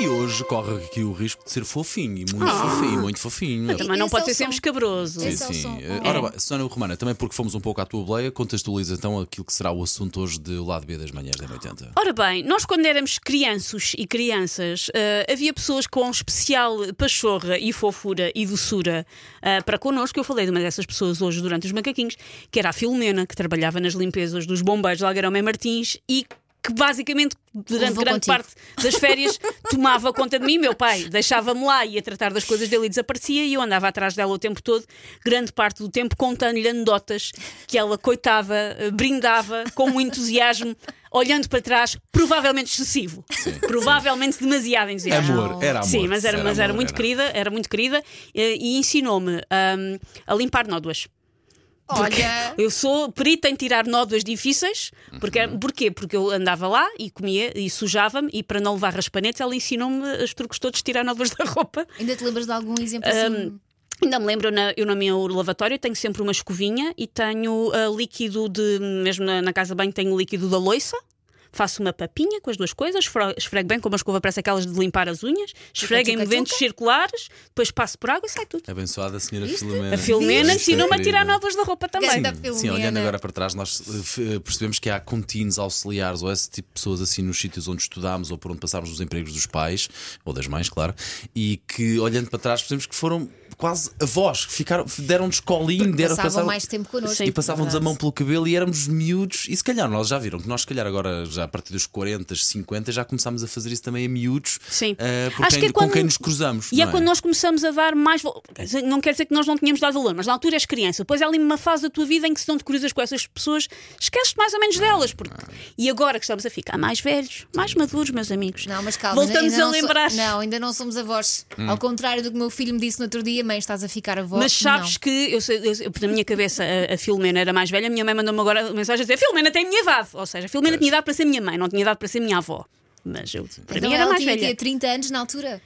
E hoje corre aqui o risco de ser fofinho e muito fofinho, muito fofinho. Também não Esse pode é ser sempre som. escabroso. Sim, Esse é o sim. som. Eh, Ora bem, Sónia Romana, também porque fomos um pouco à tua boleia, contextualiza então aquilo que será o assunto hoje de O Lado B das manhãs da 80. Ora bem, nós quando éramos crianços e crianças, eh, havia pessoas com especial pachorra e fofura e doçura eh, para connosco. Eu falei de uma dessas pessoas hoje durante os macaquinhos, que era a Filomena, que trabalhava nas limpezas dos bombeiros de Algarão e Martins e que basicamente durante grande contigo. parte das férias tomava conta de mim. Meu pai deixava-me lá, ia tratar das coisas dele e desaparecia, e eu andava atrás dela o tempo todo, grande parte do tempo contando-lhe anedotas que ela, coitada, eh, brindava com um entusiasmo, olhando para trás, provavelmente excessivo. provavelmente demasiado entusiasmo. Amor, era amor. Sim, mas era, mas era amor, muito querida, era muito querida eh, e ensinou-me hum, a limpar nódoas. Olha, Eu sou perita em tirar nódoas difíceis. Porque, Porquê? Porque eu andava lá e comia e sujava-me e para não levar raspanetes ela ensinou-me os truques todos de tirar nódoas da roupa. ainda te lembras de algum exemplo assim? Ainda me lembro, na, eu no meu lavatório tenho sempre uma escovinha e tenho ah, líquido de, mesmo na, na casa de banho tenho líquido da loiça. Faço uma papinha com as duas coisas, esfre- esfrego bem, como a escova parece aquelas de limpar as unhas, esfrego em movimentos circulares, depois passo por água e sai tudo. Abençoada senhora Viste? Filomena. A Filomena Viste, ensinou-me a tirar nódoas da roupa também. Sim, Filomena. olhando agora para trás, nós eh, eh, percebemos que há contínuos auxiliares ou esse tipo de pessoas assim nos sítios onde estudámos ou por onde passámos nos empregos dos pais ou das mães, claro, e que olhando para trás percebemos que foram quase avós, que ficaram, deram-nos colinho, deram Passavam passaram- mais tempo connosco. Sim. e passavam-nos a mão pelo cabelo e éramos miúdos. E se calhar nós já viram que nós, se calhar, agora, já a partir dos 40, 50, já começámos a fazer isso também a miúdos Sim. por Acho quem- que é com quando- quem nos cruzamos. E é não quando nós começamos a dar mais Não quer dizer que nós não tínhamos dado valor, mas na altura és criança. Depois há ali uma fase da tua vida em que se não te cruzas com essas pessoas, esqueces mais ou menos delas. Porque... E agora que estamos a ficar mais velhos, mais maduros, meus amigos. Não, mas calma, Voltamos ainda a não so- lembrar. Não, ainda não somos avós. Ao contrário do que o meu filho me disse no outro dia, mãe, estás a ficar avó. Mas sabes Não. que eu, eu, eu- na minha cabeça a, a Filomena era mais velha, a minha mãe mandou-me agora uma mensagem a dizer: Filomena tem a minha idade. Ou seja, a Filomena tinha idade para ser minha mãe, não tinha idade para ser minha avó. Mas eu, para Então mim era ela mais tinha, velha. tinha 30 anos na altura.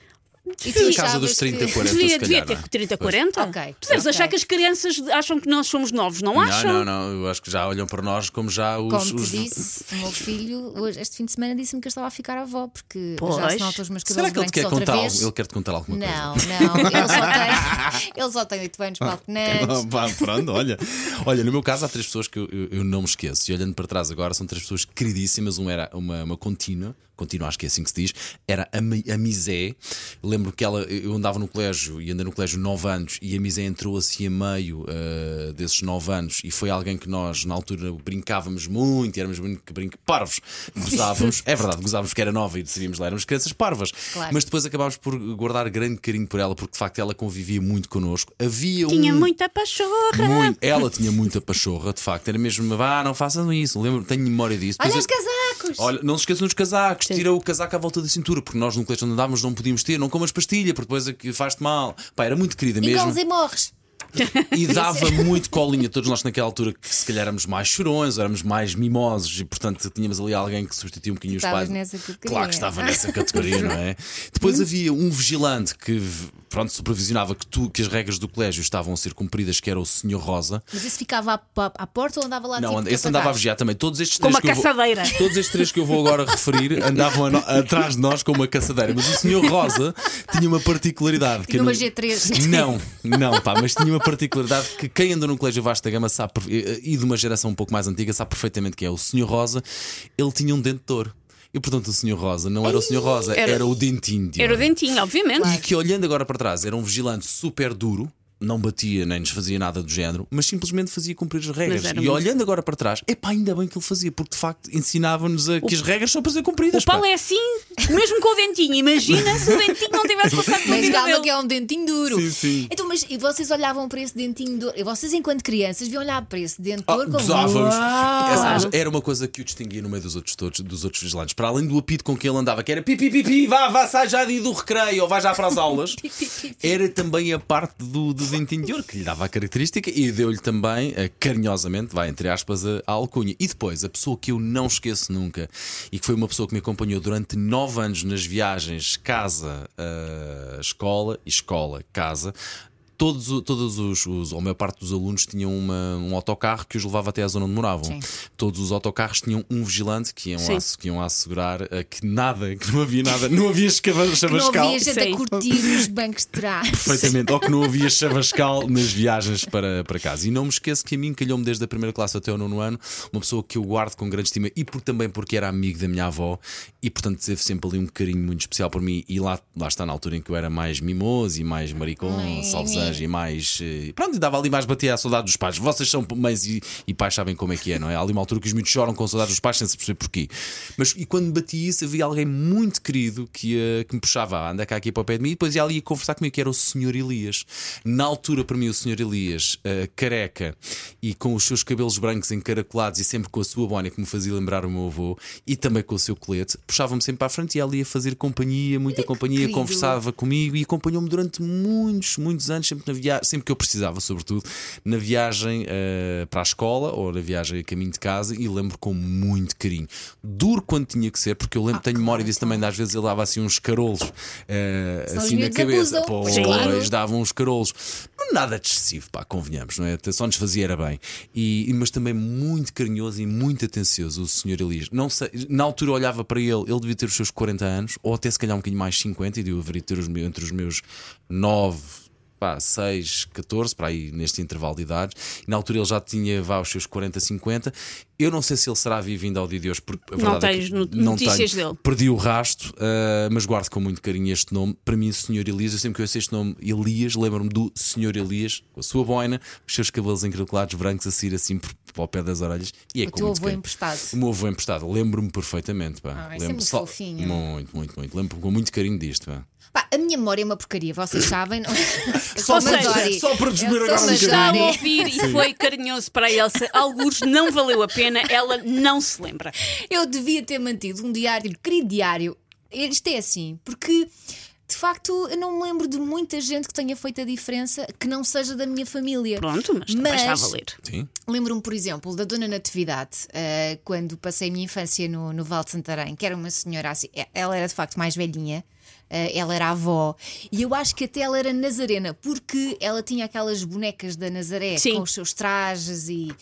E tu casa dos 30, que... 40. Devia, devia calhar, ter não é? 30, 40. Ok, Tu deves ok. achar que as crianças acham que nós somos novos, não acham? Não, não, não. Eu acho que já olham para nós como já os. Como te os- disse, o meu filho, hoje, este fim de semana, disse-me que eu estava a ficar avó, porque já Pois. se nota os meus Será cabelos que ele quer outra contar vez. algo? Ele quer te contar alguma coisa? Não, não, ele só tem, ele só tem 8 anos para alpenantes. Pá, pronto, olha. Olha, no meu caso há três pessoas que eu, eu- eu não me esqueço. E olhando para trás agora, são três pessoas queridíssimas. Uma era uma, uma contínua, contínua acho que é assim que se diz, era a, a Misé. Lembro que ela, eu andava no colégio e andei no colégio 9 anos e a Misé entrou assim a meio ah, desses 9 anos e foi alguém que nós na altura brincávamos muito e éramos muito brinca, parvos. Gozávamos, é verdade, gozávamos que era nova e decidimos lá, éramos crianças parvas. Claro. Mas depois acabámos por guardar grande carinho por ela porque de facto ela convivia muito connosco. Havia Tinha um. muita pachorra. Muito. Ela tinha muita pachorra, de facto. Era mesmo, vá, não façam isso. Lembro, tenho memória disso. Olha eu- casacos! Olha, não se esqueçam dos casacos, tira o casaco à volta da cintura, porque nós no colégio onde andávamos não podíamos ter, não comas pastilha, porque depois é que faz-te mal. Pá, era muito querida mesmo. E morres. E dava muito colinha. Todos nós naquela altura que se calhar éramos mais chorões, éramos mais mimosos e portanto tínhamos ali alguém que substituía um bocadinho os pais. nessa categoria. Claro que estava nessa categoria, não é? Depois havia um vigilante que pronto, supervisionava que, tu, que as regras do colégio estavam a ser cumpridas, que era o Senhor Rosa. Mas esse ficava à, à- porta ou andava lá Não, tipo, esse andava a vigiar também. Todos estes Com três uma que eu vou- caçadeira. Todos estes três que eu vou agora referir andavam no- atrás de nós com uma caçadeira. Mas o senhor Rosa tinha uma particularidade. Tinha uma não- G3. Não, não, pá, mas tinha uma particularidade que quem anda num colégio Vasta Gama sabe, perfe- e de uma geração um pouco mais antiga sabe perfeitamente que é. O senhor Rosa, ele tinha um dente de ouro. E portanto o senhor Rosa não era o senhor Rosa, era, Era- o dentinho de Era o dentinho, obviamente. E que olhando agora para trás era um vigilante super duro. Não batia nem nos fazia nada do género, mas simplesmente fazia cumprir as regras. E muito- olhando agora para trás, epá, ainda bem que ele fazia, porque de facto ensinava-nos a que as regras são para ser cumpridas. O Paulo pá. é assim, mesmo com o dentinho. Imagina se o dentinho não tivesse passado pela Mas calma dele. que é um dentinho duro. Sim, sim. Então, mas e vocês olhavam para esse dentinho duro? E vocês, enquanto crianças, deviam olhar para esse dente Ah, duro como. Essa Claro. coisa era uma coisa que o distinguia no meio dos outros todos, dos outros vigilantes. Para além do apito com que ele andava, que era pipi pipi, vá, vá, sai já de do recreio ou vai já para as aulas, era também a parte do, do de ouro que lhe dava a característica e deu-lhe também, eh, carinhosamente, vai entre aspas, a, alcunha. E depois, a pessoa que eu não esqueço nunca e que foi uma pessoa que me acompanhou durante nove anos nas viagens casa, eh, escola escola, casa. Todos, todos os, os, ou a maior parte dos alunos tinham uma- um autocarro que os levava até à zona onde moravam. Sim. Todos os autocarros tinham um vigilante que iam, Sim. a, que iam a assegurar eh, que nada, que não havia nada, não havia Que não chavascal. havia gente Sim. a curtir nos bancos de trás. Perfeitamente, ou que não havia chavascal nas viagens para, para casa. E não me esqueço que a mim calhou-me desde a primeira classe até o nono ano, uma pessoa que eu guardo com grande estima e por, também porque era amigo da minha avó e portanto teve sempre ali um carinho muito especial por mim. E lá, lá está na altura em que eu era mais mimoso e mais maricom, Ai, salvesanjo e mais. eh, Pronto, dava ali mais bater à saudade dos pais. Vocês são mães e, e pais, sabem como é que é, não é? Há ali uma altura que os miúdos choram com saudades dos pais sem se perceber porquê. Mas e quando bati isso, havia alguém muito querido que, ia- que me puxava, "Ah, anda cá aqui para o pé de mim e depois ia ali conversar comigo, que era o Sr. Elias. Na altura, para mim, o Sr. Elias, eh, careca e com os seus cabelos brancos encaracolados e sempre com a sua boina que me fazia lembrar o meu avô e também com o seu colete, puxava-me sempre para a frente e ali a fazer companhia, muita companhia, querido. conversava comigo e acompanhou-me durante muitos, muitos anos, sempre na viagem, sempre que eu precisava, sobretudo, na viagem eh, para a escola ou na viagem a caminho de casa e lembro com muito carinho. Duro quando tinha que ser, porque eu lembro, tenho memória disso também, às vezes ele dava assim uns carolos os assim na cabeça. abusam, Pois, claro. davam uns carolos. Nada de excessivo, pá, convenhamos, não é? Só nos fazia era bem. E, mas também muito carinhoso e muito atencioso o Sr. Elias. Não sei, na altura eu olhava para ele, ele devia ter os seus 40 anos, ou até se calhar um bocadinho mais 50, e eu deveria ter os meus- entre os meus 9. Pá, 6, 14, para aí neste intervalo de idades, e na altura ele já tinha vá aos seus 40, 50. Eu não sei se ele será vivo ainda ao dia de hoje, porque a Não é tens que no- não notícias tenho. dele. Perdi o rasto, ah, mas guardo com muito carinho este nome. Para mim, Sr. Elias, eu sempre que eu ouço este nome, Elias, lembro-me do Sr. Elias, com a sua boina, os seus cabelos encaracolados brancos a sair assim por, para o pé das orelhas. E é O com teu muito avô emprestado. O meu avô emprestado, lembro-me perfeitamente. Pá. Ah, isso é lembro muito só- fofinho. Muito, muito, muito. Lembro-me com muito carinho disto. Pá. Pá, a minha memória é uma porcaria, vocês sabem. Não? Só para- só para desmer agora um Está a ouvir e foi carinhoso para a Elsa. Alguns não valeu a pena, ela não se lembra. Eu devia ter mantido um diário, querido diário. Isto é assim, porque de facto eu não me lembro de muita gente que tenha feito a diferença que não seja da minha família. Pronto, mas Mas- está a valer. Lembro-me, por exemplo, da Dona Natividade, eh, quando passei a minha infância no, no Val de Santarém, que era uma senhora assim, ela era de facto mais velhinha. Eh, ela era avó e eu acho que até ela era nazarena porque ela tinha aquelas bonecas da Nazaré Sim. com os seus trajes e,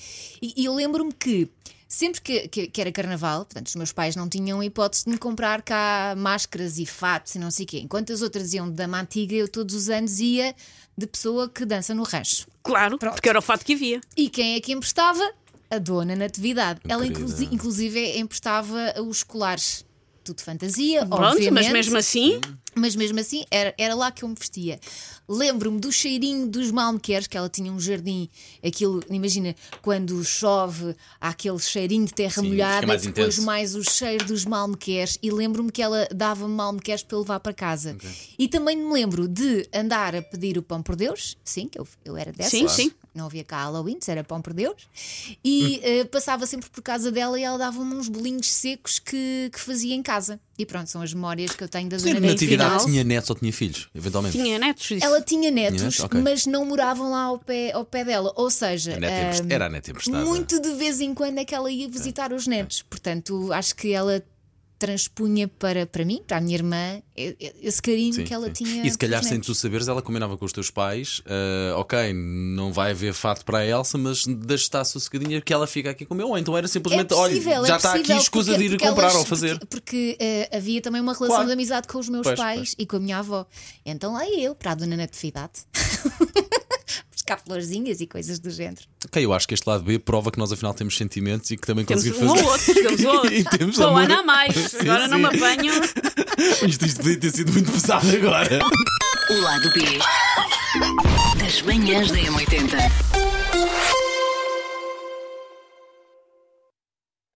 e- e eu lembro-me que sempre que, que- que era carnaval, portanto, os meus pais não tinham a hipótese de me comprar cá máscaras e fatos e não sei o quê. Enquanto as outras iam de dama antiga, eu todos os anos ia de pessoa que dança no rancho. Claro, Pronto. porque era o fato que havia. E quem é que emprestava? A dona Natividade. Ela querida. inclusi- inclusive emprestava os colares. Tudo de fantasia, Pronto, obviamente. mas mesmo assim, Mas mesmo assim, era, era lá que eu me vestia. Lembro-me do cheirinho dos malmequeres, que ela tinha um jardim. Aquilo, imagina, quando chove, há aquele cheirinho de terra Sim, molhada, mais depois intenso. mais o cheiro dos malmequeres. E lembro-me que ela dava-me malmequeres para eu levar para casa. E também me lembro de andar a pedir o pão por Deus. Sim, que eu, eu era dessas. Sim, sim. Não havia cá Halloween, era pão por Deus. E eh, passava sempre por casa dela e ela dava-me uns bolinhos secos que, que fazia em casa. E pronto, são as memórias que eu tenho da Dona Natividade Natividade. tinha netos ou tinha filhos, eventualmente. tinha netos. Isso. Ela tinha netos, netos? Ok. mas não moravam lá ao pé, ao pé dela. Ou seja, A emprest- ah, Era a neta emprestada. muito de vez em quando é que ela ia visitar os netos. Portanto, acho que ela transpunha para, para mim, para a minha irmã, esse carinho Sim, que ela sim. tinha. E se calhar, sem tu saberes, ela combinava com os teus pais: ah, ok, não vai haver fato para a Elsa, mas deixa estar sossegadinha que ela fica aqui com o meu. Ou então era simplesmente: é possível, olha, é já está aqui, escusa porque- de ir comprar elas- ou fazer. Porque, porque, eh, havia também uma relação Claro. de amizade com os meus Pois, pais pois. e com a minha avó. Então lá ia eu, para a Dona Natividade. Buscar florzinhas e coisas do género. Ok, eu acho que este lado B prova que nós afinal temos sentimentos e que também Temos conseguimos um fazer. outro, temos um ou outro. Temos Com o amor. ano a mais. Sim, Agora não me sim. apanho. Isto, isto podia ter sido muito pesado agora. O lado B das manhãs da M80.